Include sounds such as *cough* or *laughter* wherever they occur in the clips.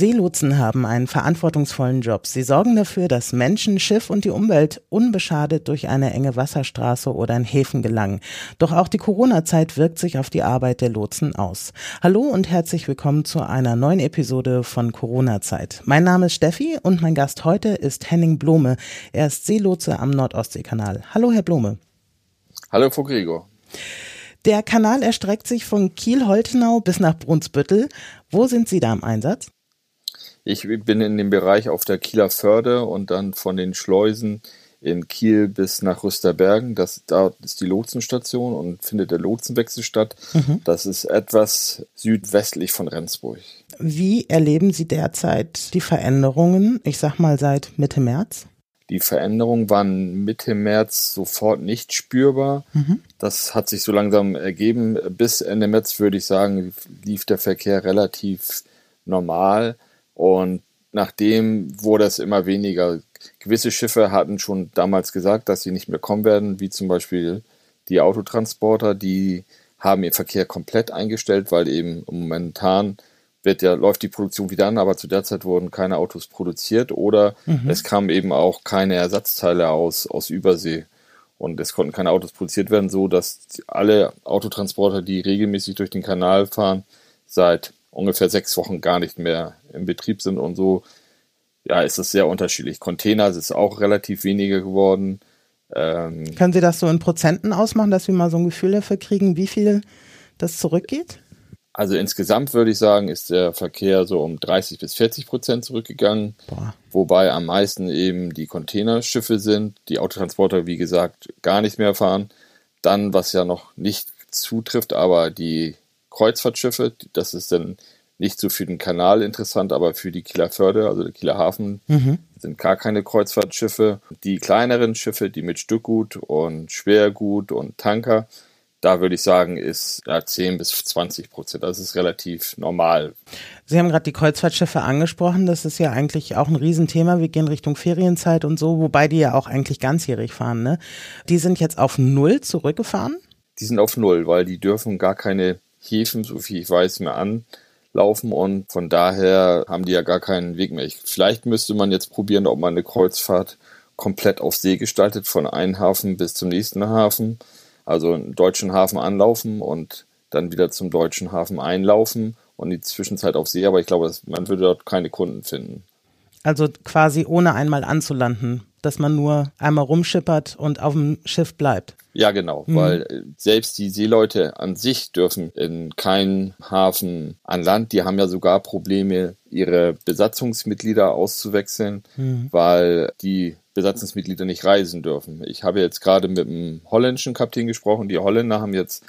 Seelotsen haben einen verantwortungsvollen Job. Sie sorgen dafür, dass Menschen, Schiff und die Umwelt unbeschadet durch eine enge Wasserstraße oder in Häfen gelangen. Doch auch die Corona-Zeit wirkt sich auf die Arbeit der Lotsen aus. Hallo und herzlich willkommen zu einer neuen Episode von Corona-Zeit. Mein Name ist Steffi und mein Gast heute ist Henning Blome. Er ist Seelotse am Nordostseekanal. Hallo, Herr Blome. Hallo, Frau Gregor. Der Kanal erstreckt sich von Kiel-Holtenau bis nach Brunsbüttel. Wo sind Sie da im Einsatz? Ich bin in dem Bereich auf der Kieler Förde und dann von den Schleusen in Kiel bis nach Rüsterbergen. Das, da ist die Lotsenstation und findet der Lotsenwechsel statt. Mhm. Das ist etwas südwestlich von Rendsburg. Wie erleben Sie derzeit die Veränderungen, ich sag mal seit Mitte März? Die Veränderungen waren Mitte März sofort nicht spürbar. Mhm. Das hat sich so langsam ergeben. Bis Ende März würde ich sagen, lief der Verkehr relativ normal. Und nachdem wurde es immer weniger. Gewisse Schiffe hatten schon damals gesagt, dass sie nicht mehr kommen werden, wie zum Beispiel die Autotransporter, die haben ihren Verkehr komplett eingestellt, weil eben momentan wird ja, läuft die Produktion wieder an, aber zu der Zeit wurden keine Autos produziert oder mhm. es kamen eben auch keine Ersatzteile aus, aus Übersee und es konnten keine Autos produziert werden, so dass alle Autotransporter, die regelmäßig durch den Kanal fahren, seit ungefähr sechs Wochen gar nicht mehr im Betrieb sind und so, ja, ist es sehr unterschiedlich. Container ist auch relativ weniger geworden. Ähm, Können Sie das so in Prozenten ausmachen, dass wir mal so ein Gefühl dafür kriegen, wie viel das zurückgeht? Also insgesamt würde ich sagen, ist der Verkehr so um 30 bis 40 Prozent zurückgegangen, Boah. wobei am meisten eben die Containerschiffe sind, die Autotransporter, wie gesagt, gar nicht mehr fahren. Dann, was ja noch nicht zutrifft, aber die Kreuzfahrtschiffe. Das ist dann nicht so für den Kanal interessant, aber für die Kieler Förde, also der Kieler Hafen, mhm. sind gar keine Kreuzfahrtschiffe. Die kleineren Schiffe, die mit Stückgut und Schwergut und Tanker, da würde ich sagen, ist ja, 10 bis 20 Prozent. Das ist relativ normal. Sie haben gerade die Kreuzfahrtschiffe angesprochen. Das ist ja eigentlich auch ein Riesenthema. Wir gehen Richtung Ferienzeit und so, wobei die ja auch eigentlich ganzjährig fahren. Ne? Die sind jetzt auf Null zurückgefahren? Die sind auf Null, weil die dürfen gar keine Häfen, so viel ich weiß, mehr anlaufen und von daher haben die ja gar keinen Weg mehr. Ich, vielleicht müsste man jetzt probieren, ob man eine Kreuzfahrt komplett auf See gestaltet, von einem Hafen bis zum nächsten Hafen. Also einen deutschen Hafen anlaufen und dann wieder zum deutschen Hafen einlaufen und die Zwischenzeit auf See, aber ich glaube, man würde dort keine Kunden finden. Also quasi ohne einmal anzulanden, dass man nur einmal rumschippert und auf dem Schiff bleibt. Ja, genau, mhm. weil äh, selbst die Seeleute an sich dürfen in keinen Hafen an Land. Die haben ja sogar Probleme, ihre Besatzungsmitglieder auszuwechseln, mhm. weil die Besatzungsmitglieder nicht reisen dürfen. Ich habe jetzt gerade mit einem holländischen Kapitän gesprochen. Die Holländer haben jetzt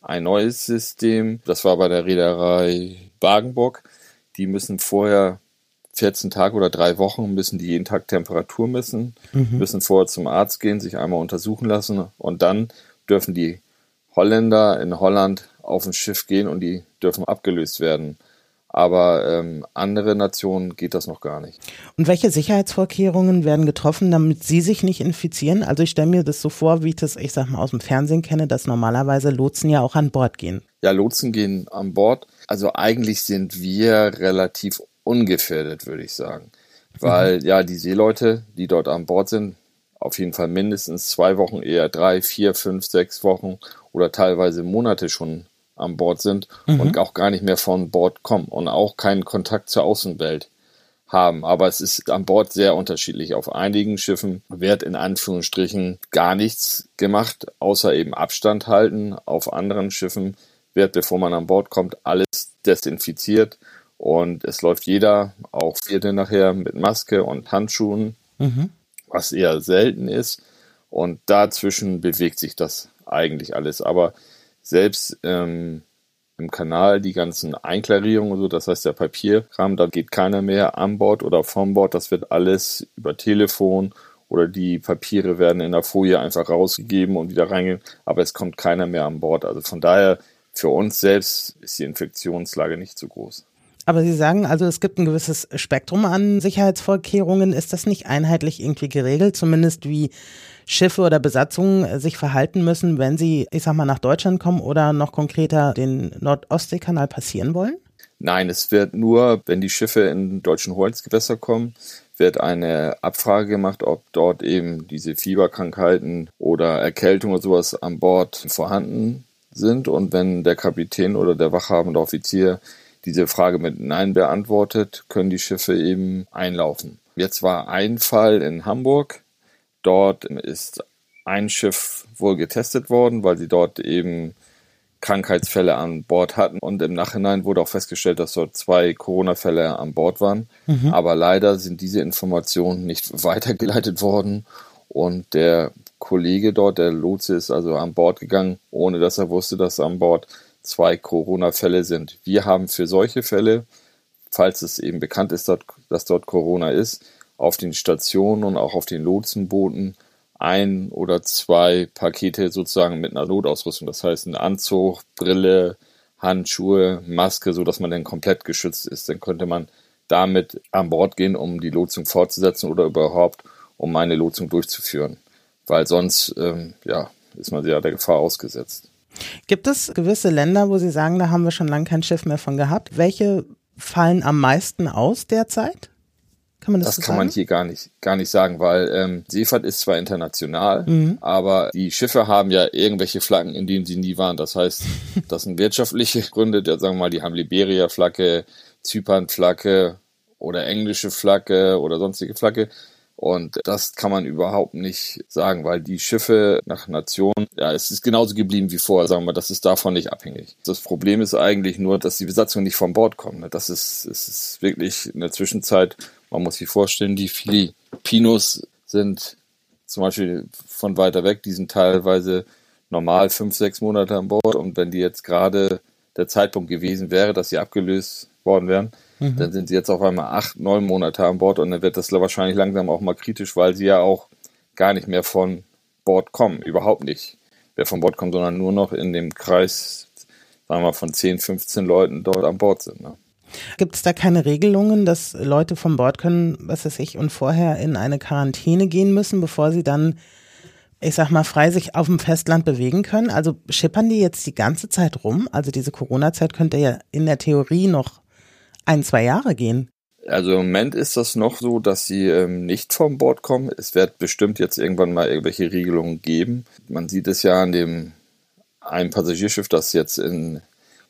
ein neues System. Das war bei der Reederei Wagenburg. Die müssen vorher 14 Tage oder drei Wochen müssen die jeden Tag Temperatur messen, mhm. müssen vorher zum Arzt gehen, sich einmal untersuchen lassen und dann dürfen die Holländer in Holland auf ein Schiff gehen und die dürfen abgelöst werden. Aber ähm, andere Nationen geht das noch gar nicht. Und welche Sicherheitsvorkehrungen werden getroffen, damit sie sich nicht infizieren? Also ich stelle mir das so vor, wie ich das, ich sag mal, aus dem Fernsehen kenne, dass normalerweise Lotsen ja auch an Bord gehen. Ja, Lotsen gehen an Bord. Also eigentlich sind wir relativ ungefährdet, würde ich sagen. Weil mhm. ja, die Seeleute, die dort an Bord sind, auf jeden Fall mindestens zwei Wochen, eher drei, vier, fünf, sechs Wochen oder teilweise Monate schon an Bord sind mhm. und auch gar nicht mehr von Bord kommen und auch keinen Kontakt zur Außenwelt haben. Aber es ist an Bord sehr unterschiedlich. Auf einigen Schiffen wird in Anführungsstrichen gar nichts gemacht, außer eben Abstand halten. Auf anderen Schiffen wird, bevor man an Bord kommt, alles desinfiziert und es läuft jeder, auch vierte nachher, mit Maske und Handschuhen, mhm. was eher selten ist. Und dazwischen bewegt sich das eigentlich alles. Aber selbst ähm, im Kanal die ganzen Einklarierungen und so, das heißt der Papierkram, da geht keiner mehr an Bord oder vom Bord. Das wird alles über Telefon oder die Papiere werden in der Folie einfach rausgegeben und wieder reingehen. Aber es kommt keiner mehr an Bord. Also von daher, für uns selbst ist die Infektionslage nicht so groß. Aber Sie sagen also, es gibt ein gewisses Spektrum an Sicherheitsvorkehrungen. Ist das nicht einheitlich irgendwie geregelt, zumindest wie Schiffe oder Besatzungen sich verhalten müssen, wenn sie, ich sag mal, nach Deutschland kommen oder noch konkreter den Nordostseekanal passieren wollen? Nein, es wird nur, wenn die Schiffe in deutschen Hoheitsgewässer kommen, wird eine Abfrage gemacht, ob dort eben diese Fieberkrankheiten oder Erkältung oder sowas an Bord vorhanden sind. Und wenn der Kapitän oder der wachhabende Offizier diese Frage mit Nein beantwortet, können die Schiffe eben einlaufen. Jetzt war ein Fall in Hamburg. Dort ist ein Schiff wohl getestet worden, weil sie dort eben Krankheitsfälle an Bord hatten. Und im Nachhinein wurde auch festgestellt, dass dort zwei Corona-Fälle an Bord waren. Mhm. Aber leider sind diese Informationen nicht *laughs* weitergeleitet worden. Und der Kollege dort, der Lotse, ist also an Bord gegangen, ohne dass er wusste, dass an Bord zwei Corona-Fälle sind. Wir haben für solche Fälle, falls es eben bekannt ist, dass dort Corona ist, auf den Stationen und auch auf den Lotsenbooten ein oder zwei Pakete sozusagen mit einer Notausrüstung. Das heißt, ein Anzug, Brille, Handschuhe, Maske, so dass man dann komplett geschützt ist. Dann könnte man damit an Bord gehen, um die Lotssung fortzusetzen oder überhaupt um eine Lotssung durchzuführen. Weil sonst, ähm, ja, ist man ja der Gefahr ausgesetzt. Gibt es gewisse Länder, wo Sie sagen, da haben wir schon lange kein Schiff mehr von gehabt? Welche fallen am meisten aus derzeit? Kann man das, das so kann man hier gar nicht, gar nicht sagen, weil ähm, Seefahrt ist zwar international, mhm. aber die Schiffe haben ja irgendwelche Flaggen, in denen sie nie waren. Das heißt, *laughs* das sind wirtschaftliche Gründe. Der, sagen wir mal, die haben Liberia-Flagge, Zypern-Flagge oder englische Flagge oder sonstige Flagge. Und das kann man überhaupt nicht sagen, weil die Schiffe nach Nation, ja, es ist genauso geblieben wie vorher, sagen wir, das ist davon nicht abhängig. Das Problem ist eigentlich nur, dass die Besatzung nicht vom Bord kommt. Das ist, es ist wirklich in der Zwischenzeit man muss sich vorstellen, die Filipinos sind zum Beispiel von weiter weg, die sind teilweise normal fünf, sechs Monate an Bord und wenn die jetzt gerade der Zeitpunkt gewesen wäre, dass sie abgelöst worden wären, mhm. dann sind sie jetzt auf einmal acht, neun Monate an Bord und dann wird das wahrscheinlich langsam auch mal kritisch, weil sie ja auch gar nicht mehr von Bord kommen, überhaupt nicht wer von Bord kommt, sondern nur noch in dem Kreis, sagen wir mal, von 10, 15 Leuten dort an Bord sind. Ne? Gibt es da keine Regelungen, dass Leute von Bord können, was weiß ich, und vorher in eine Quarantäne gehen müssen, bevor sie dann, ich sag mal, frei sich auf dem Festland bewegen können? Also schippern die jetzt die ganze Zeit rum? Also diese Corona-Zeit könnte ja in der Theorie noch ein, zwei Jahre gehen. Also im Moment ist das noch so, dass sie ähm, nicht vom Bord kommen. Es wird bestimmt jetzt irgendwann mal irgendwelche Regelungen geben. Man sieht es ja an dem einem Passagierschiff, das jetzt in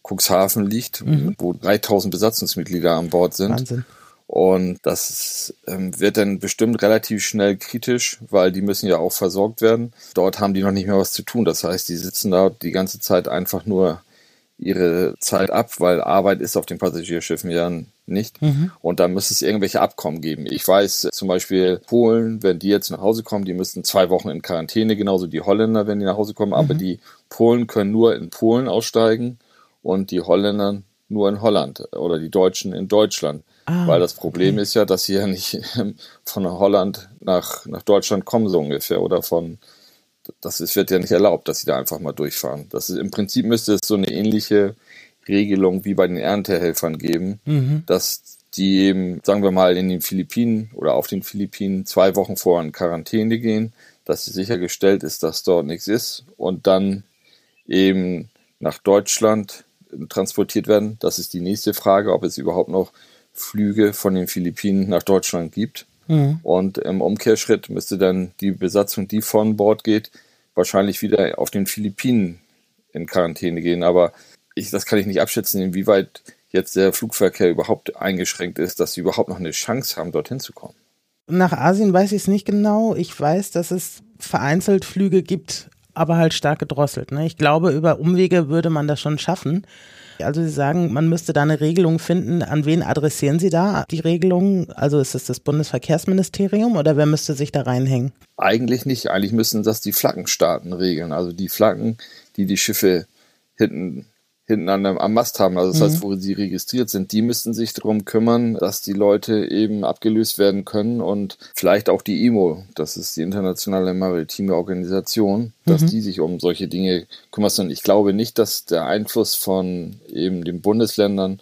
Cuxhaven liegt, mhm. wo 3000 Besatzungsmitglieder an Bord sind. Wahnsinn. Und das ähm, wird dann bestimmt relativ schnell kritisch, weil die müssen ja auch versorgt werden. Dort haben die noch nicht mehr was zu tun. Das heißt, die sitzen da die ganze Zeit einfach nur ihre Zeit ab, weil Arbeit ist auf den Passagierschiffen ja nicht. Mhm. Und da müsste es irgendwelche Abkommen geben. Ich weiß zum Beispiel Polen, wenn die jetzt nach Hause kommen, die müssten zwei Wochen in Quarantäne, genauso die Holländer, wenn die nach Hause kommen. Mhm. Aber die Polen können nur in Polen aussteigen und die Holländer nur in Holland oder die Deutschen in Deutschland. Ah, Weil das Problem okay. ist ja, dass sie ja nicht *laughs* von Holland nach, nach Deutschland kommen, so ungefähr. Oder von, das ist, wird ja nicht erlaubt, dass sie da einfach mal durchfahren. Das ist, Im Prinzip müsste es so eine ähnliche Regelung wie bei den Erntehelfern geben, mhm. dass die eben, sagen wir mal, in den Philippinen oder auf den Philippinen zwei Wochen vor in Quarantäne gehen, dass sichergestellt ist, dass dort nichts ist und dann eben nach Deutschland transportiert werden. Das ist die nächste Frage, ob es überhaupt noch Flüge von den Philippinen nach Deutschland gibt. Mhm. Und im Umkehrschritt müsste dann die Besatzung, die von Bord geht, wahrscheinlich wieder auf den Philippinen in Quarantäne gehen. Aber ich, das kann ich nicht abschätzen, inwieweit jetzt der Flugverkehr überhaupt eingeschränkt ist, dass sie überhaupt noch eine Chance haben, dorthin zu kommen. Nach Asien weiß ich es nicht genau. Ich weiß, dass es vereinzelt Flüge gibt aber halt stark gedrosselt. Ne? Ich glaube, über Umwege würde man das schon schaffen. Also Sie sagen, man müsste da eine Regelung finden. An wen adressieren Sie da die Regelung? Also ist es das Bundesverkehrsministerium oder wer müsste sich da reinhängen? Eigentlich nicht. Eigentlich müssen das die Flaggenstaaten regeln. Also die Flaggen, die die Schiffe hinten hinten an am Mast haben, also das mhm. heißt, wo sie registriert sind, die müssten sich darum kümmern, dass die Leute eben abgelöst werden können und vielleicht auch die IMO, das ist die internationale maritime Organisation, dass mhm. die sich um solche Dinge kümmern. Und ich glaube nicht, dass der Einfluss von eben den Bundesländern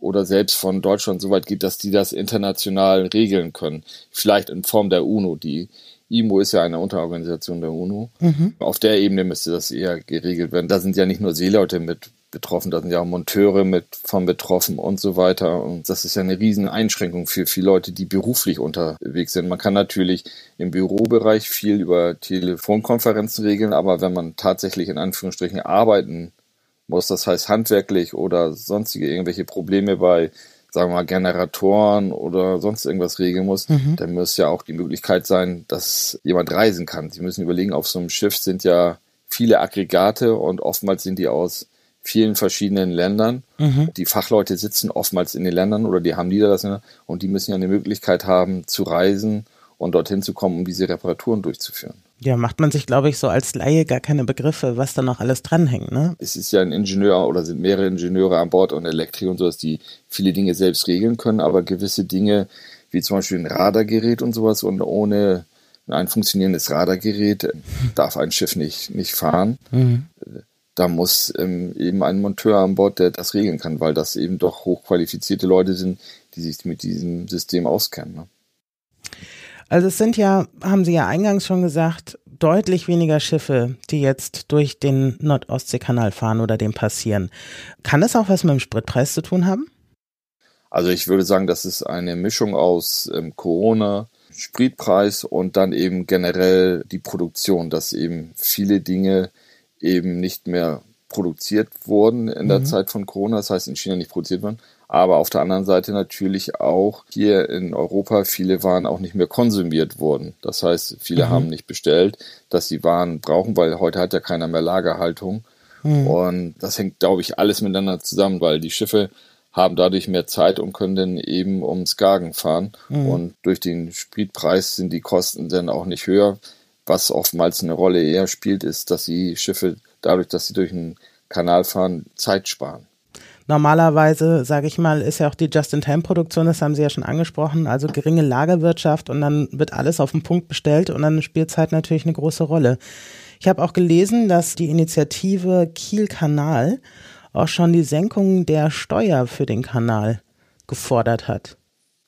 oder selbst von Deutschland so weit geht, dass die das international regeln können. Vielleicht in Form der UNO. Die IMO ist ja eine Unterorganisation der UNO. Mhm. Auf der Ebene müsste das eher geregelt werden. Da sind ja nicht nur Seeleute mit betroffen, da sind ja auch Monteure mit von betroffen und so weiter. Und das ist ja eine riesen Einschränkung für viele Leute, die beruflich unterwegs sind. Man kann natürlich im Bürobereich viel über Telefonkonferenzen regeln, aber wenn man tatsächlich in Anführungsstrichen arbeiten muss, das heißt handwerklich oder sonstige irgendwelche Probleme bei sagen wir mal, Generatoren oder sonst irgendwas regeln muss, mhm. dann muss ja auch die Möglichkeit sein, dass jemand reisen kann. Sie müssen überlegen, auf so einem Schiff sind ja viele Aggregate und oftmals sind die aus vielen verschiedenen Ländern. Mhm. Die Fachleute sitzen oftmals in den Ländern oder die haben Niederlassungen und die müssen ja eine Möglichkeit haben zu reisen und dorthin zu kommen, um diese Reparaturen durchzuführen. Ja, macht man sich, glaube ich, so als Laie gar keine Begriffe, was da noch alles dranhängt, ne? Es ist ja ein Ingenieur oder sind mehrere Ingenieure an Bord und Elektrik und sowas, die viele Dinge selbst regeln können, aber gewisse Dinge, wie zum Beispiel ein Radargerät und sowas und ohne ein funktionierendes Radargerät *laughs* darf ein Schiff nicht, nicht fahren. Mhm da muss ähm, eben ein Monteur an Bord, der das regeln kann, weil das eben doch hochqualifizierte Leute sind, die sich mit diesem System auskennen. Ne? Also es sind ja, haben Sie ja eingangs schon gesagt, deutlich weniger Schiffe, die jetzt durch den Nordostseekanal fahren oder den passieren. Kann das auch was mit dem Spritpreis zu tun haben? Also ich würde sagen, das ist eine Mischung aus ähm, Corona, Spritpreis und dann eben generell die Produktion, dass eben viele Dinge eben nicht mehr produziert wurden in der mhm. Zeit von Corona, das heißt in China nicht produziert wurden, aber auf der anderen Seite natürlich auch hier in Europa viele Waren auch nicht mehr konsumiert wurden. Das heißt, viele mhm. haben nicht bestellt, dass sie Waren brauchen, weil heute hat ja keiner mehr Lagerhaltung. Mhm. Und das hängt, glaube ich, alles miteinander zusammen, weil die Schiffe haben dadurch mehr Zeit und können dann eben ums Skagen fahren. Mhm. Und durch den Spritpreis sind die Kosten dann auch nicht höher. Was oftmals eine Rolle eher spielt, ist, dass die Schiffe dadurch, dass sie durch einen Kanal fahren, Zeit sparen. Normalerweise, sage ich mal, ist ja auch die Just-in-Time-Produktion, das haben Sie ja schon angesprochen, also geringe Lagerwirtschaft und dann wird alles auf den Punkt bestellt und dann spielt Zeit natürlich eine große Rolle. Ich habe auch gelesen, dass die Initiative Kiel-Kanal auch schon die Senkung der Steuer für den Kanal gefordert hat.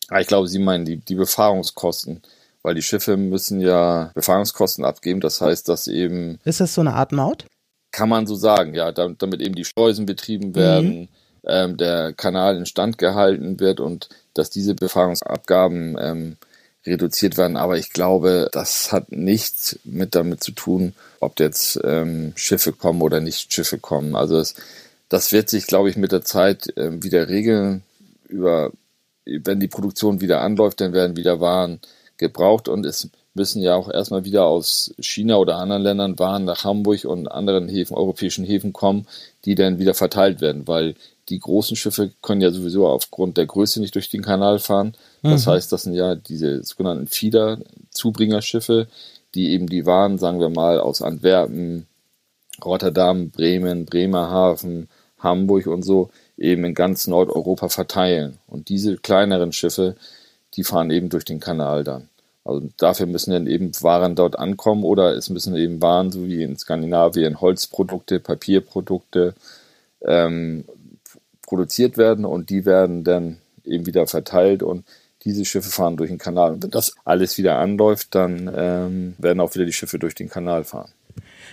Ah, ich glaube, Sie meinen die, die Befahrungskosten weil die Schiffe müssen ja Befahrungskosten abgeben. Das heißt, dass eben. Ist das so eine Art Maut? Kann man so sagen, ja, damit, damit eben die Schleusen betrieben werden, mhm. ähm, der Kanal instand gehalten wird und dass diese Befahrungsabgaben ähm, reduziert werden. Aber ich glaube, das hat nichts mit damit zu tun, ob jetzt ähm, Schiffe kommen oder nicht Schiffe kommen. Also das, das wird sich, glaube ich, mit der Zeit ähm, wieder regeln. Über, wenn die Produktion wieder anläuft, dann werden wieder Waren gebraucht und es müssen ja auch erstmal wieder aus China oder anderen Ländern Waren nach Hamburg und anderen Häfen, europäischen Häfen kommen, die dann wieder verteilt werden, weil die großen Schiffe können ja sowieso aufgrund der Größe nicht durch den Kanal fahren. Das mhm. heißt, das sind ja diese sogenannten Feeder-Zubringerschiffe, die eben die Waren, sagen wir mal, aus Antwerpen, Rotterdam, Bremen, Bremerhaven, Hamburg und so eben in ganz Nordeuropa verteilen. Und diese kleineren Schiffe, die fahren eben durch den Kanal dann. Also dafür müssen dann eben Waren dort ankommen oder es müssen eben Waren, so wie in Skandinavien, Holzprodukte, Papierprodukte ähm, produziert werden und die werden dann eben wieder verteilt und diese Schiffe fahren durch den Kanal. Und wenn das alles wieder anläuft, dann ähm, werden auch wieder die Schiffe durch den Kanal fahren.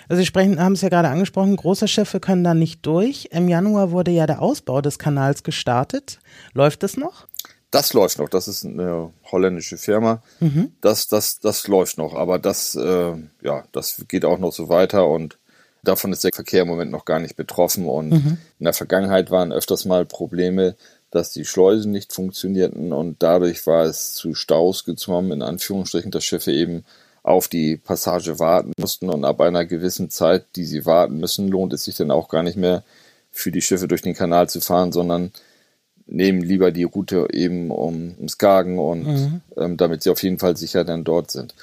Also Sie sprechen, haben es ja gerade angesprochen, große Schiffe können da nicht durch. Im Januar wurde ja der Ausbau des Kanals gestartet. Läuft es noch? Das läuft noch. Das ist eine holländische Firma. Mhm. Das, das, das läuft noch. Aber das, äh, ja, das geht auch noch so weiter und davon ist der Verkehr im Moment noch gar nicht betroffen. Und mhm. in der Vergangenheit waren öfters mal Probleme, dass die Schleusen nicht funktionierten und dadurch war es zu Staus gezwungen, in Anführungsstrichen, dass Schiffe eben auf die Passage warten mussten und ab einer gewissen Zeit, die sie warten müssen, lohnt es sich dann auch gar nicht mehr für die Schiffe durch den Kanal zu fahren, sondern nehmen lieber die Route eben um, um Skagen und mhm. ähm, damit sie auf jeden Fall sicher dann dort sind.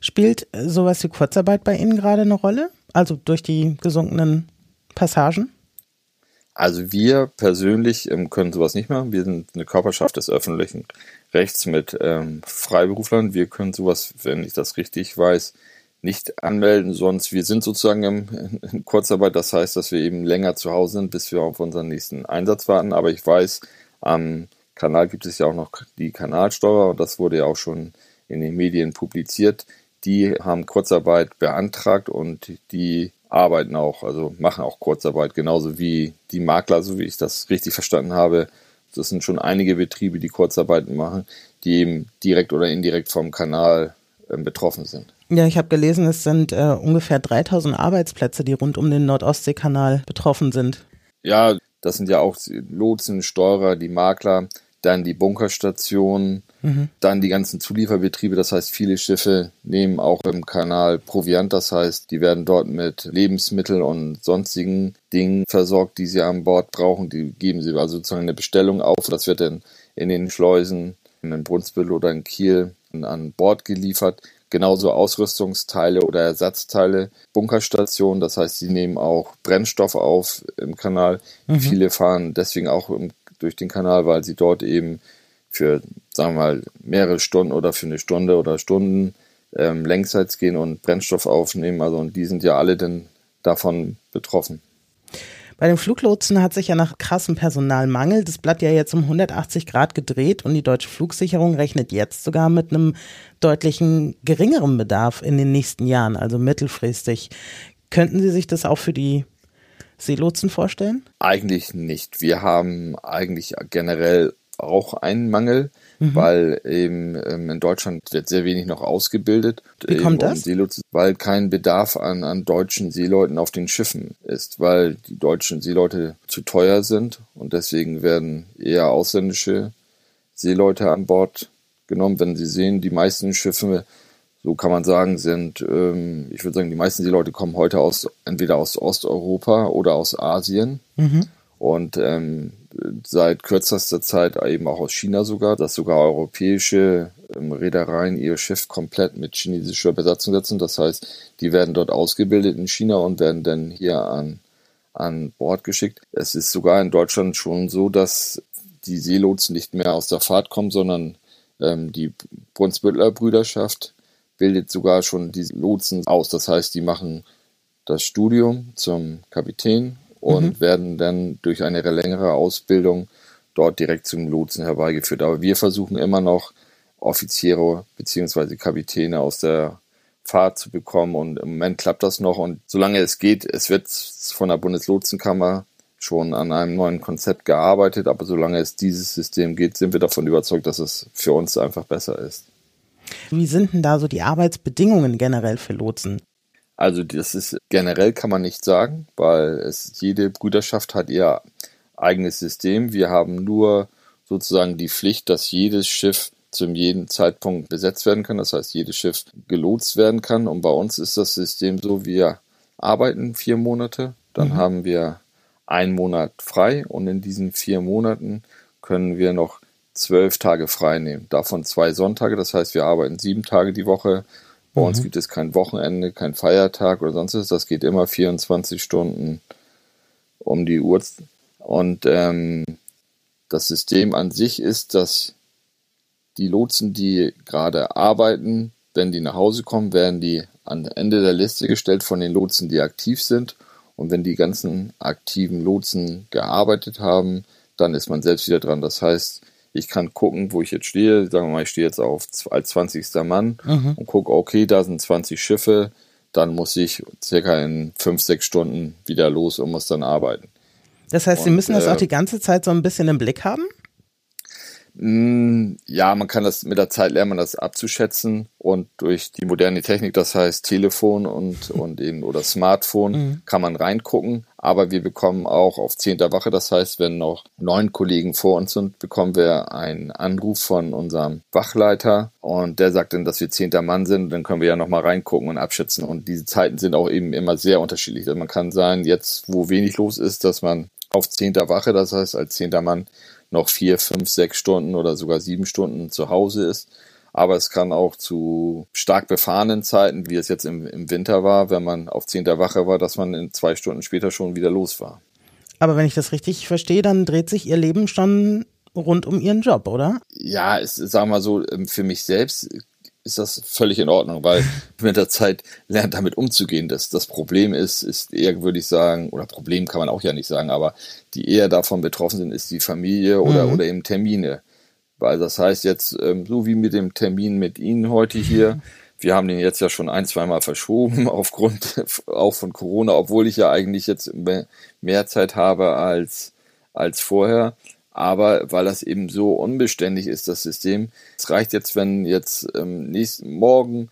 Spielt sowas wie Kurzarbeit bei Ihnen gerade eine Rolle? Also durch die gesunkenen Passagen? Also wir persönlich ähm, können sowas nicht machen. Wir sind eine Körperschaft des öffentlichen Rechts mit ähm, Freiberuflern. Wir können sowas, wenn ich das richtig weiß, nicht anmelden, sonst wir sind sozusagen im, *laughs* in Kurzarbeit. Das heißt, dass wir eben länger zu Hause sind, bis wir auf unseren nächsten Einsatz warten. Aber ich weiß Am Kanal gibt es ja auch noch die Kanalsteuer und das wurde ja auch schon in den Medien publiziert. Die haben Kurzarbeit beantragt und die arbeiten auch, also machen auch Kurzarbeit, genauso wie die Makler, so wie ich das richtig verstanden habe. Das sind schon einige Betriebe, die Kurzarbeiten machen, die eben direkt oder indirekt vom Kanal äh, betroffen sind. Ja, ich habe gelesen, es sind äh, ungefähr 3000 Arbeitsplätze, die rund um den Nordostseekanal betroffen sind. Ja, das sind ja auch Lotsen, Steurer, die Makler, dann die Bunkerstationen, mhm. dann die ganzen Zulieferbetriebe. Das heißt, viele Schiffe nehmen auch im Kanal Proviant. Das heißt, die werden dort mit Lebensmitteln und sonstigen Dingen versorgt, die sie an Bord brauchen. Die geben sie also sozusagen eine Bestellung auf. Das wird dann in den Schleusen in Brunsbüttel oder in Kiel an Bord geliefert genauso Ausrüstungsteile oder Ersatzteile, Bunkerstationen, das heißt, sie nehmen auch Brennstoff auf im Kanal. Mhm. Viele fahren deswegen auch im, durch den Kanal, weil sie dort eben für, sagen wir mal, mehrere Stunden oder für eine Stunde oder Stunden ähm, längsseits gehen und Brennstoff aufnehmen. Also und die sind ja alle dann davon betroffen. Bei den Fluglotsen hat sich ja nach krassem Personalmangel das Blatt ja jetzt um 180 Grad gedreht und die deutsche Flugsicherung rechnet jetzt sogar mit einem deutlichen geringeren Bedarf in den nächsten Jahren, also mittelfristig. Könnten Sie sich das auch für die Seelotsen vorstellen? Eigentlich nicht. Wir haben eigentlich generell auch einen Mangel mhm. weil eben ähm, in Deutschland wird sehr wenig noch ausgebildet. Wie kommt das? Seelotsen, weil kein Bedarf an, an deutschen Seeleuten auf den Schiffen ist, weil die deutschen Seeleute zu teuer sind und deswegen werden eher ausländische Seeleute an Bord genommen. Wenn Sie sehen, die meisten Schiffe so kann man sagen, sind, ähm, ich würde sagen, die meisten Seeleute kommen heute aus entweder aus Osteuropa oder aus Asien. Mhm. Und ähm, seit kürzester Zeit eben auch aus China sogar, dass sogar europäische ähm, Reedereien ihr Schiff komplett mit chinesischer Besatzung setzen. Das heißt, die werden dort ausgebildet in China und werden dann hier an, an Bord geschickt. Es ist sogar in Deutschland schon so, dass die Seelotsen nicht mehr aus der Fahrt kommen, sondern die Brunsbüttler Brüderschaft bildet sogar schon die Lotsen aus. Das heißt, die machen das Studium zum Kapitän und mhm. werden dann durch eine längere Ausbildung dort direkt zum Lotsen herbeigeführt. Aber wir versuchen immer noch Offiziere bzw. Kapitäne aus der Fahrt zu bekommen und im Moment klappt das noch und solange es geht, es wird von der Bundeslotsenkammer schon an einem neuen Konzept gearbeitet, aber solange es dieses System geht, sind wir davon überzeugt, dass es für uns einfach besser ist. Wie sind denn da so die Arbeitsbedingungen generell für Lotsen? Also das ist generell kann man nicht sagen, weil es jede Brüderschaft hat ihr eigenes System. Wir haben nur sozusagen die Pflicht, dass jedes Schiff zum jeden Zeitpunkt besetzt werden kann. Das heißt, jedes Schiff gelotst werden kann. Und bei uns ist das System so, wir arbeiten vier Monate, dann mhm. haben wir einen Monat frei und in diesen vier Monaten können wir noch zwölf Tage frei nehmen. Davon zwei Sonntage, das heißt, wir arbeiten sieben Tage die Woche, bei mhm. uns gibt es kein Wochenende, kein Feiertag oder sonst was. Das geht immer 24 Stunden um die Uhr. Und ähm, das System an sich ist, dass die Lotsen, die gerade arbeiten, wenn die nach Hause kommen, werden die an Ende der Liste gestellt von den Lotsen, die aktiv sind. Und wenn die ganzen aktiven Lotsen gearbeitet haben, dann ist man selbst wieder dran. Das heißt, ich kann gucken, wo ich jetzt stehe. Sagen wir mal, ich stehe jetzt auf als 20. Mann mhm. und gucke, okay, da sind 20 Schiffe. Dann muss ich circa in 5, 6 Stunden wieder los und muss dann arbeiten. Das heißt, Sie müssen das äh, auch die ganze Zeit so ein bisschen im Blick haben? Mm, ja, man kann das mit der Zeit lernen, das abzuschätzen und durch die moderne Technik, das heißt Telefon und, *laughs* und eben oder Smartphone, mhm. kann man reingucken. Aber wir bekommen auch auf zehnter Wache, das heißt, wenn noch neun Kollegen vor uns sind, bekommen wir einen Anruf von unserem Wachleiter und der sagt dann, dass wir zehnter Mann sind. Dann können wir ja nochmal reingucken und abschätzen. Und diese Zeiten sind auch eben immer sehr unterschiedlich. Also man kann sein, jetzt wo wenig los ist, dass man auf zehnter Wache, das heißt als zehnter Mann noch vier, fünf, sechs Stunden oder sogar sieben Stunden zu Hause ist. Aber es kann auch zu stark befahrenen Zeiten, wie es jetzt im, im Winter war, wenn man auf zehnter Wache war, dass man in zwei Stunden später schon wieder los war. Aber wenn ich das richtig verstehe, dann dreht sich Ihr Leben schon rund um Ihren Job, oder? Ja, es, sagen wir so, ähm, für mich selbst ist das völlig in Ordnung, weil *laughs* mit der Zeit lernt damit umzugehen. Das, das Problem ist, ist eher, würde ich sagen, oder Problem kann man auch ja nicht sagen, aber die eher davon betroffen sind, ist die Familie oder, mhm. oder eben Termine. Weil das heißt jetzt, ähm, so wie mit dem Termin mit Ihnen heute hier, wir haben den jetzt ja schon ein, zweimal verschoben *laughs* aufgrund auch von Corona, obwohl ich ja eigentlich jetzt mehr Zeit habe als, als vorher aber weil das eben so unbeständig ist, das System. Es reicht jetzt, wenn jetzt ähm, nächsten Morgen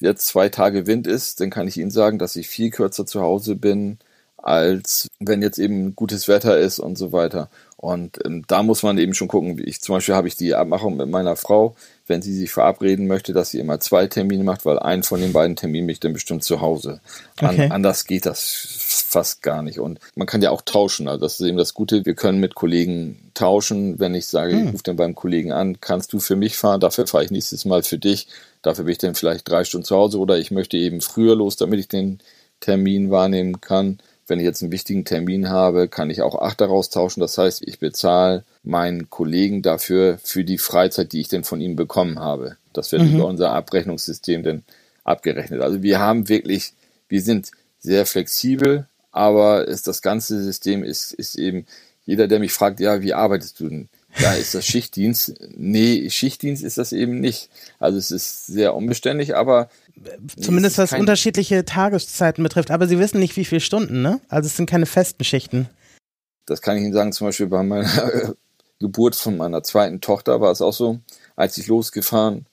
jetzt zwei Tage Wind ist, dann kann ich Ihnen sagen, dass ich viel kürzer zu Hause bin, als wenn jetzt eben gutes Wetter ist und so weiter. Und ähm, da muss man eben schon gucken. Ich zum Beispiel habe ich die Abmachung mit meiner Frau, wenn sie sich verabreden möchte, dass sie immer zwei Termine macht, weil einen von den beiden Terminen mich dann bestimmt zu Hause. An, okay. Anders geht das fast gar nicht. Und man kann ja auch tauschen. Also das ist eben das Gute. Wir können mit Kollegen tauschen. Wenn ich sage, hm. ich rufe dann beim Kollegen an, kannst du für mich fahren? Dafür fahre ich nächstes Mal für dich. Dafür bin ich dann vielleicht drei Stunden zu Hause oder ich möchte eben früher los, damit ich den Termin wahrnehmen kann. Wenn ich jetzt einen wichtigen Termin habe, kann ich auch Achter raustauschen. Das heißt, ich bezahle meinen Kollegen dafür für die Freizeit, die ich denn von ihm bekommen habe. Das wird mhm. über unser Abrechnungssystem dann abgerechnet. Also wir haben wirklich, wir sind sehr flexibel, aber ist, das ganze System ist, ist eben, jeder, der mich fragt, ja, wie arbeitest du denn? Ja, ist das Schichtdienst? Nee, Schichtdienst ist das eben nicht. Also es ist sehr unbeständig, aber Zumindest was unterschiedliche Tageszeiten betrifft. Aber Sie wissen nicht, wie viele Stunden, ne? Also es sind keine festen Schichten. Das kann ich Ihnen sagen, zum Beispiel bei meiner *laughs* Geburt von meiner zweiten Tochter war es auch so. Als ich losgefahren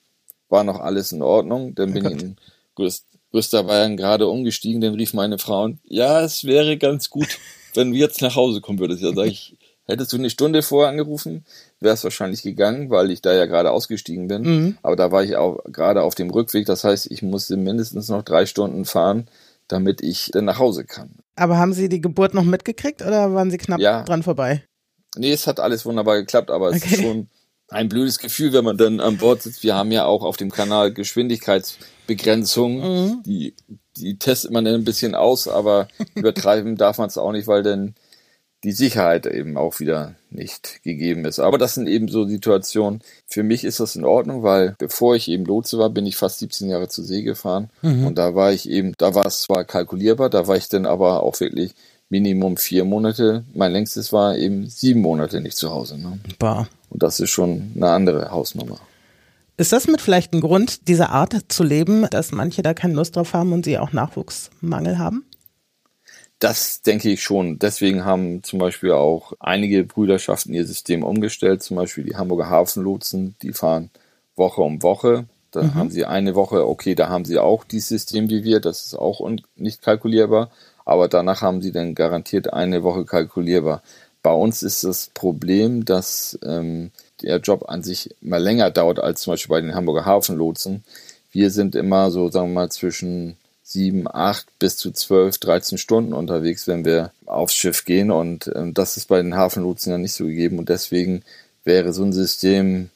war noch alles in Ordnung. Dann oh bin oh ich in Rüst, Rüsterbayern gerade umgestiegen. Dann rief meine Frau, ja, es wäre ganz gut, *laughs* wenn du jetzt nach Hause kommen würdest. Ja, sag ich, hättest du eine Stunde vorher angerufen, wäre es wahrscheinlich gegangen, weil ich da ja gerade ausgestiegen bin. Mhm. Aber da war ich auch gerade auf dem Rückweg. Das heißt, ich musste mindestens noch drei Stunden fahren, damit ich dann nach Hause kann. Aber haben Sie die Geburt noch mitgekriegt oder waren Sie knapp ja. dran vorbei? Nee, es hat alles wunderbar geklappt, aber es okay. ist schon ein blödes Gefühl, wenn man dann an Bord sitzt. Wir haben ja auch auf dem Kanal Geschwindigkeitsbegrenzungen. Mhm. Die, die testet man dann ein bisschen aus, aber übertreiben *laughs* darf man es auch nicht, weil dann die Sicherheit eben auch wieder nicht gegeben ist. Aber das sind eben so Situationen. Für mich ist das in Ordnung, weil bevor ich eben Lotse war, bin ich fast 17 Jahre zur See gefahren. Mhm. Und da war ich eben, da war es zwar kalkulierbar, da war ich dann aber auch wirklich Minimum vier Monate. Mein längstes war eben sieben Monate nicht zu Hause. Ne? Bah. Und das ist schon eine andere Hausnummer. Ist das mit vielleicht ein Grund, diese Art zu leben, dass manche da keine Lust drauf haben und sie auch Nachwuchsmangel haben? Das denke ich schon. Deswegen haben zum Beispiel auch einige Brüderschaften ihr System umgestellt. Zum Beispiel die Hamburger Hafenlotsen, die fahren Woche um Woche. Da mhm. haben sie eine Woche, okay, da haben sie auch dieses System wie wir, das ist auch nicht kalkulierbar. Aber danach haben sie dann garantiert eine Woche kalkulierbar. Bei uns ist das Problem, dass ähm, der Job an sich immer länger dauert als zum Beispiel bei den Hamburger Hafenlotsen. Wir sind immer so, sagen wir mal, zwischen sieben, acht bis zu zwölf, dreizehn Stunden unterwegs, wenn wir aufs Schiff gehen. Und ähm, das ist bei den Hafenlotsen ja nicht so gegeben. Und deswegen wäre so ein System,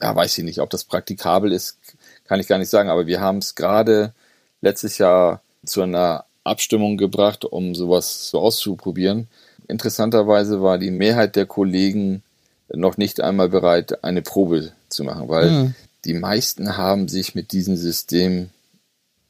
ja, weiß ich nicht, ob das praktikabel ist, kann ich gar nicht sagen. Aber wir haben es gerade letztes Jahr zu einer Abstimmung gebracht, um sowas so auszuprobieren. Interessanterweise war die Mehrheit der Kollegen noch nicht einmal bereit, eine Probe zu machen, weil mhm. die meisten haben sich mit diesem System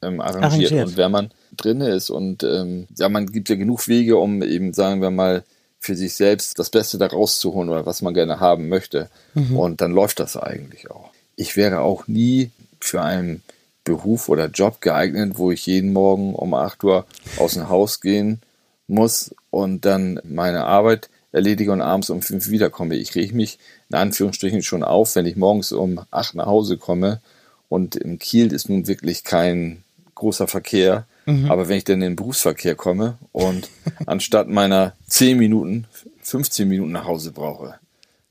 ähm, arrangiert. arrangiert. Und wenn man drin ist und ähm, ja, man gibt ja genug Wege, um eben, sagen wir mal, für sich selbst das Beste da rauszuholen oder was man gerne haben möchte. Mhm. Und dann läuft das eigentlich auch. Ich wäre auch nie für einen Beruf oder Job geeignet, wo ich jeden Morgen um 8 Uhr aus dem Haus gehen muss und dann meine Arbeit erledige und abends um 5 wiederkomme. Ich rege mich in Anführungsstrichen schon auf, wenn ich morgens um 8 nach Hause komme und im Kiel ist nun wirklich kein großer Verkehr. Mhm. Aber wenn ich dann in den Berufsverkehr komme und *laughs* anstatt meiner 10 Minuten 15 Minuten nach Hause brauche,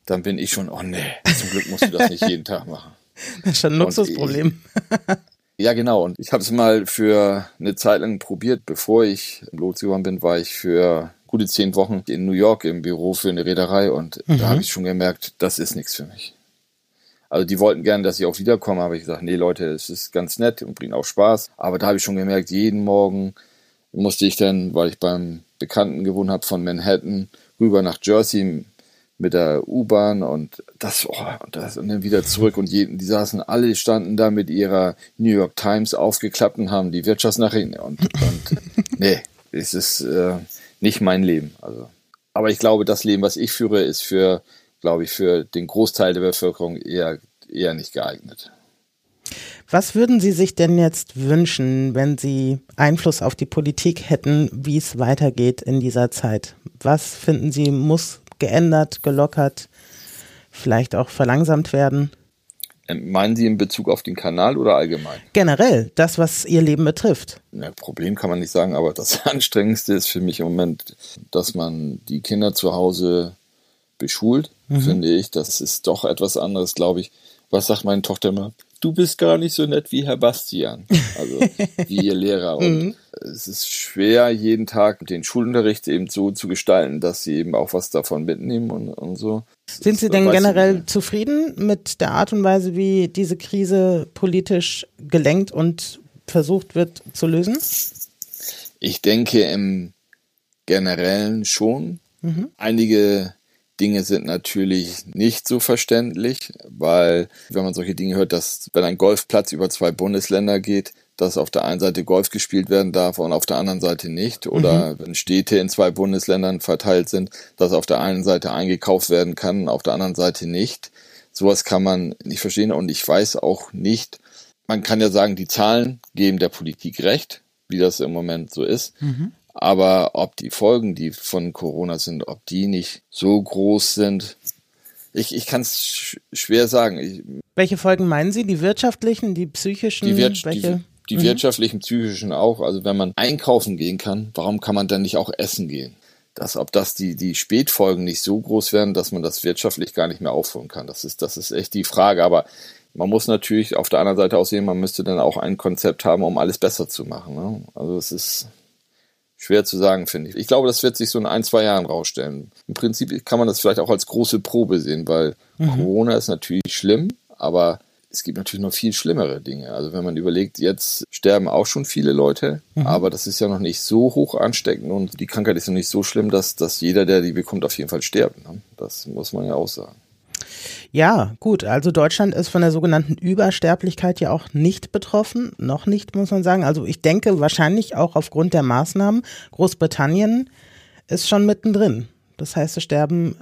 dann bin ich schon, oh nee, zum Glück musst du das nicht jeden Tag machen. *laughs* Das ist schon ein Luxusproblem. ja, genau. Und ich habe es mal für eine Zeit lang probiert. Bevor ich losgeworden bin, war ich für gute zehn Wochen in New York im Büro für eine Reederei und mhm. da habe ich schon gemerkt, das ist nichts für mich. Also die wollten gerne, dass ich auch wiederkomme, aber ich gesagt, nee Leute, es ist ganz nett und bringt auch Spaß. Aber da habe ich schon gemerkt, jeden Morgen musste ich dann, weil ich beim Bekannten gewohnt habe von Manhattan, rüber nach Jersey mit der U-Bahn und das, oh, das und dann wieder zurück und die, die saßen alle, standen da mit ihrer New York Times aufgeklappt und haben die Wirtschaftsnachrichten und, und *laughs* nee, es ist äh, nicht mein Leben. Also, aber ich glaube, das Leben, was ich führe, ist für, glaube ich, für den Großteil der Bevölkerung eher, eher nicht geeignet. Was würden Sie sich denn jetzt wünschen, wenn Sie Einfluss auf die Politik hätten, wie es weitergeht in dieser Zeit? Was finden Sie muss geändert, gelockert, vielleicht auch verlangsamt werden? Ähm, meinen Sie in Bezug auf den Kanal oder allgemein? Generell, das, was Ihr Leben betrifft. Ja, Problem kann man nicht sagen, aber das *laughs* Anstrengendste ist für mich im Moment, dass man die Kinder zu Hause beschult, mhm. finde ich. Das ist doch etwas anderes, glaube ich. Was sagt meine Tochter immer? du bist gar nicht so nett wie Herr Bastian, also *laughs* wie ihr Lehrer. Und mhm. es ist schwer, jeden Tag den Schulunterricht eben so zu gestalten, dass sie eben auch was davon mitnehmen und, und so. Sind Sie denn generell zufrieden mit der Art und Weise, wie diese Krise politisch gelenkt und versucht wird zu lösen? Ich denke im Generellen schon. Mhm. Einige Dinge sind natürlich nicht so verständlich, weil wenn man solche Dinge hört, dass wenn ein Golfplatz über zwei Bundesländer geht, dass auf der einen Seite Golf gespielt werden darf und auf der anderen Seite nicht. Oder mhm. wenn Städte in zwei Bundesländern verteilt sind, dass auf der einen Seite eingekauft werden kann, auf der anderen Seite nicht. Sowas kann man nicht verstehen und ich weiß auch nicht, man kann ja sagen, die Zahlen geben der Politik recht, wie das im Moment so ist. Mhm. Aber ob die Folgen, die von Corona sind, ob die nicht so groß sind, ich, ich kann es sch schwer sagen. Ich, welche Folgen meinen Sie? Die wirtschaftlichen, die psychischen? Die, Wir die, die mhm. wirtschaftlichen, psychischen auch. Also wenn man einkaufen gehen kann, warum kann man dann nicht auch essen gehen? Das, ob das die, die Spätfolgen nicht so groß werden, dass man das wirtschaftlich gar nicht mehr aufholen kann. Das ist, das ist echt die Frage. Aber man muss natürlich auf der anderen Seite auch sehen, man müsste dann auch ein Konzept haben, um alles besser zu machen. Ne? Also es ist, Schwer zu sagen, finde ich. Ich glaube, das wird sich so in ein, zwei Jahren rausstellen. Im Prinzip kann man das vielleicht auch als große Probe sehen, weil mhm. Corona ist natürlich schlimm, aber es gibt natürlich noch viel schlimmere Dinge. Also wenn man überlegt, jetzt sterben auch schon viele Leute, mhm. aber das ist ja noch nicht so hoch ansteckend und die Krankheit ist noch nicht so schlimm, dass, dass jeder, der die bekommt, auf jeden Fall sterben. Ne? Das muss man ja auch sagen. Ja, gut. Also Deutschland ist von der sogenannten Übersterblichkeit ja auch nicht betroffen. Noch nicht, muss man sagen. Also ich denke wahrscheinlich auch aufgrund der Maßnahmen. Großbritannien ist schon mittendrin. Das heißt, es sterben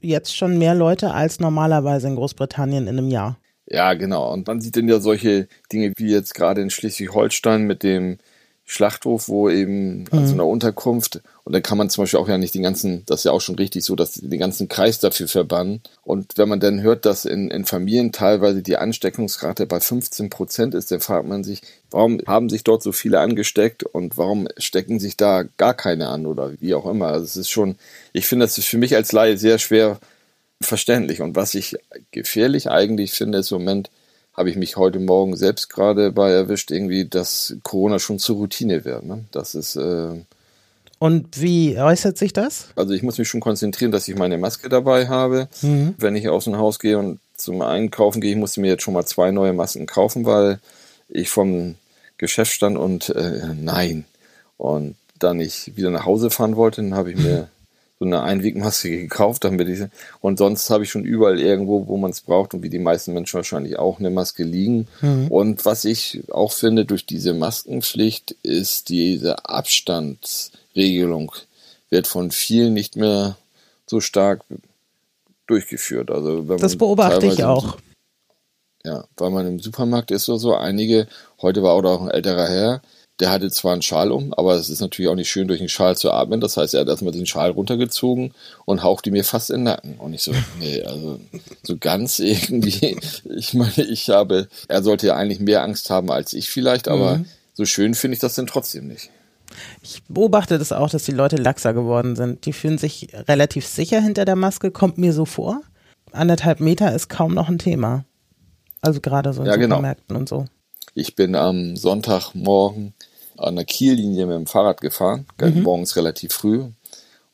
jetzt schon mehr Leute als normalerweise in Großbritannien in einem Jahr. Ja, genau. Und man sieht dann ja solche Dinge wie jetzt gerade in Schleswig-Holstein mit dem Schlachthof, wo eben mhm. an so einer Unterkunft und dann kann man zum Beispiel auch ja nicht den ganzen, das ist ja auch schon richtig so, dass den ganzen Kreis dafür verbannen. Und wenn man dann hört, dass in, in Familien teilweise die Ansteckungsrate bei 15 Prozent ist, dann fragt man sich, warum haben sich dort so viele angesteckt und warum stecken sich da gar keine an oder wie auch immer. Also es ist schon, ich finde, das ist für mich als Laie sehr schwer verständlich. Und was ich gefährlich eigentlich finde, ist im Moment, habe ich mich heute Morgen selbst gerade bei erwischt, irgendwie, dass Corona schon zur Routine wird. Ne? Das ist. Äh, und wie äußert sich das? Also ich muss mich schon konzentrieren, dass ich meine Maske dabei habe. Mhm. Wenn ich aus dem Haus gehe und zum Einkaufen gehe, ich musste mir jetzt schon mal zwei neue Masken kaufen, weil ich vom Geschäft stand und äh, nein. Und dann ich wieder nach Hause fahren wollte, dann habe ich mir *laughs* so eine Einwegmaske gekauft, damit ich, und sonst habe ich schon überall irgendwo, wo man es braucht und wie die meisten Menschen wahrscheinlich auch eine Maske liegen. Mhm. Und was ich auch finde durch diese Maskenpflicht ist diese Abstandsregelung wird von vielen nicht mehr so stark durchgeführt. Also wenn das beobachte ich auch. Ja, weil man im Supermarkt ist oder so, einige, heute war auch ein älterer Herr, der hatte zwar einen Schal um, aber es ist natürlich auch nicht schön, durch den Schal zu atmen. Das heißt, er hat erstmal den Schal runtergezogen und hauchte mir fast in den Nacken. Und ich so, *laughs* nee, also so ganz irgendwie. Ich meine, ich habe, er sollte ja eigentlich mehr Angst haben als ich vielleicht, aber mhm. so schön finde ich das denn trotzdem nicht. Ich beobachte das auch, dass die Leute laxer geworden sind. Die fühlen sich relativ sicher hinter der Maske, kommt mir so vor. Anderthalb Meter ist kaum noch ein Thema. Also gerade so in ja, genau. Supermärkten genau. und so. Ich bin am Sonntagmorgen an der Kiellinie mit dem Fahrrad gefahren, mhm. morgens relativ früh.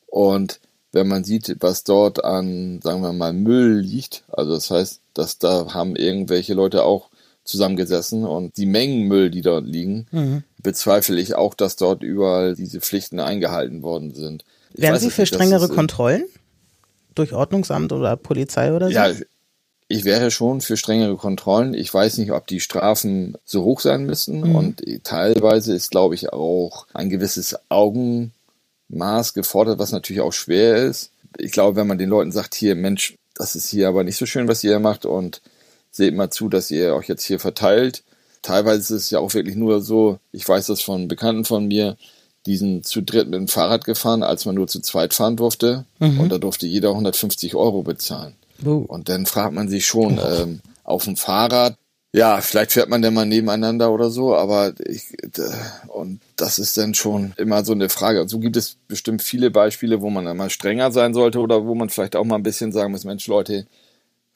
Und wenn man sieht, was dort an, sagen wir mal, Müll liegt, also das heißt, dass da haben irgendwelche Leute auch zusammengesessen und die Mengen Müll, die dort liegen, mhm. Bezweifle ich auch, dass dort überall diese Pflichten eingehalten worden sind. Ich Wären Sie für nicht, strengere Kontrollen? durch Ordnungsamt oder Polizei oder so? Ja, ich wäre schon für strengere Kontrollen. Ich weiß nicht, ob die Strafen so hoch sein müssen. Mhm. Und teilweise ist, glaube ich, auch ein gewisses Augenmaß gefordert, was natürlich auch schwer ist. Ich glaube, wenn man den Leuten sagt, hier, Mensch, das ist hier aber nicht so schön, was ihr hier macht und seht mal zu, dass ihr euch jetzt hier verteilt. Teilweise ist es ja auch wirklich nur so, ich weiß das von Bekannten von mir, diesen zu dritt mit dem Fahrrad gefahren, als man nur zu zweit fahren durfte. Mhm. Und da durfte jeder 150 Euro bezahlen. Oh. Und dann fragt man sich schon, ähm, auf dem Fahrrad, ja, vielleicht fährt man dann mal nebeneinander oder so, aber ich, und das ist dann schon immer so eine Frage. Und so gibt es bestimmt viele Beispiele, wo man dann mal strenger sein sollte oder wo man vielleicht auch mal ein bisschen sagen muss, Mensch, Leute,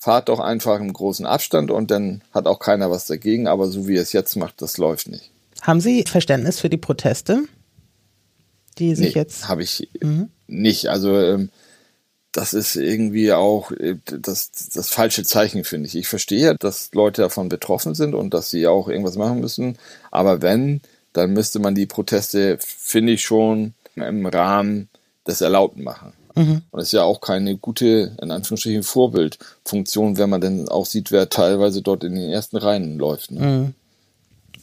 fahrt doch einfach im großen Abstand und dann hat auch keiner was dagegen, aber so wie es jetzt macht, das läuft nicht. Haben Sie Verständnis für die Proteste, die sich nee, jetzt. Habe ich mhm. nicht. Also ähm, das ist irgendwie auch äh, das, das falsche Zeichen, finde ich. Ich verstehe, dass Leute davon betroffen sind und dass sie auch irgendwas machen müssen. Aber wenn, dann müsste man die Proteste, finde ich, schon im Rahmen des Erlaubten machen. Mhm. Und es ist ja auch keine gute, in Anführungsstrichen, Vorbildfunktion, wenn man dann auch sieht, wer teilweise dort in den ersten Reihen läuft. Ne? Mhm.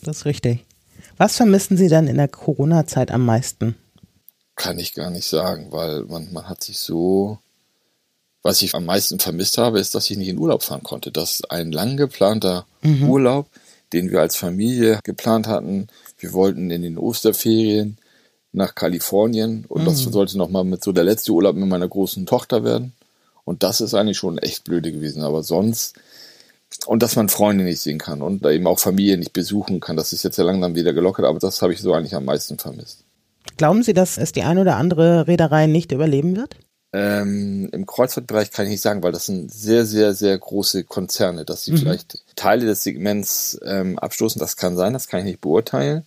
Das ist richtig. Was vermissen Sie dann in der Corona-Zeit am meisten? Kann ich gar nicht sagen, weil man, man hat sich so was ich am meisten vermisst habe, ist, dass ich nicht in Urlaub fahren konnte. Dass ein lang geplanter mhm. Urlaub, den wir als Familie geplant hatten, wir wollten in den Osterferien nach Kalifornien und mhm. das sollte nochmal mit so der letzte Urlaub mit meiner großen Tochter werden. Und das ist eigentlich schon echt blöde gewesen. Aber sonst, und dass man Freunde nicht sehen kann und eben auch Familie nicht besuchen kann, das ist jetzt ja langsam wieder gelockert, aber das habe ich so eigentlich am meisten vermisst. Glauben Sie, dass es die eine oder andere Reederei nicht überleben wird? Ähm, Im Kreuzfahrtbereich kann ich nicht sagen, weil das sind sehr, sehr, sehr große Konzerne, dass sie mhm. vielleicht Teile des Segments ähm, abstoßen. Das kann sein, das kann ich nicht beurteilen.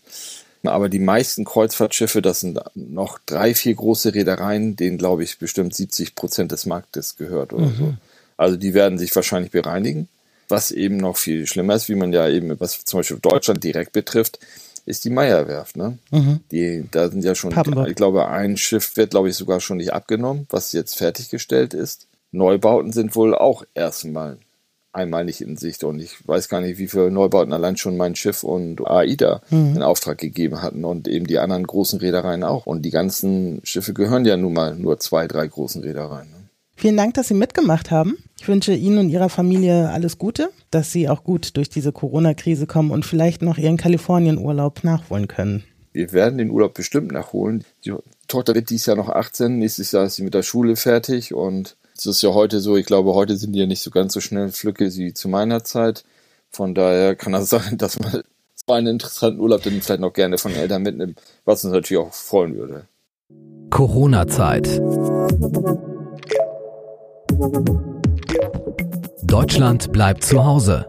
Aber die meisten Kreuzfahrtschiffe, das sind noch drei, vier große Reedereien, denen glaube ich bestimmt 70 Prozent des Marktes gehört oder mhm. so. Also die werden sich wahrscheinlich bereinigen. Was eben noch viel schlimmer ist, wie man ja eben, was zum Beispiel Deutschland direkt betrifft, ist die Meierwerft. Ne? Mhm. Die, da sind ja schon, ich glaube, ein Schiff wird, glaube ich, sogar schon nicht abgenommen, was jetzt fertiggestellt ist. Neubauten sind wohl auch erstmal einmal nicht in Sicht und ich weiß gar nicht, wie viele Neubauten allein schon mein Schiff und AIDA mhm. in Auftrag gegeben hatten und eben die anderen großen Reedereien auch. Und die ganzen Schiffe gehören ja nun mal nur zwei, drei großen Reedereien. Ne? Vielen Dank, dass Sie mitgemacht haben. Ich wünsche Ihnen und Ihrer Familie alles Gute, dass Sie auch gut durch diese Corona-Krise kommen und vielleicht noch Ihren Kalifornien-Urlaub nachholen können. Wir werden den Urlaub bestimmt nachholen. Die Tochter wird dieses Jahr noch 18, nächstes Jahr ist sie mit der Schule fertig und es ist ja heute so, ich glaube, heute sind die ja nicht so ganz so schnell Flücke wie zu meiner Zeit. Von daher kann das *laughs* sein, dass man so einen interessanten Urlaub dann vielleicht noch gerne von den Eltern mitnimmt, was uns natürlich auch freuen würde. Corona-Zeit. Deutschland bleibt zu Hause.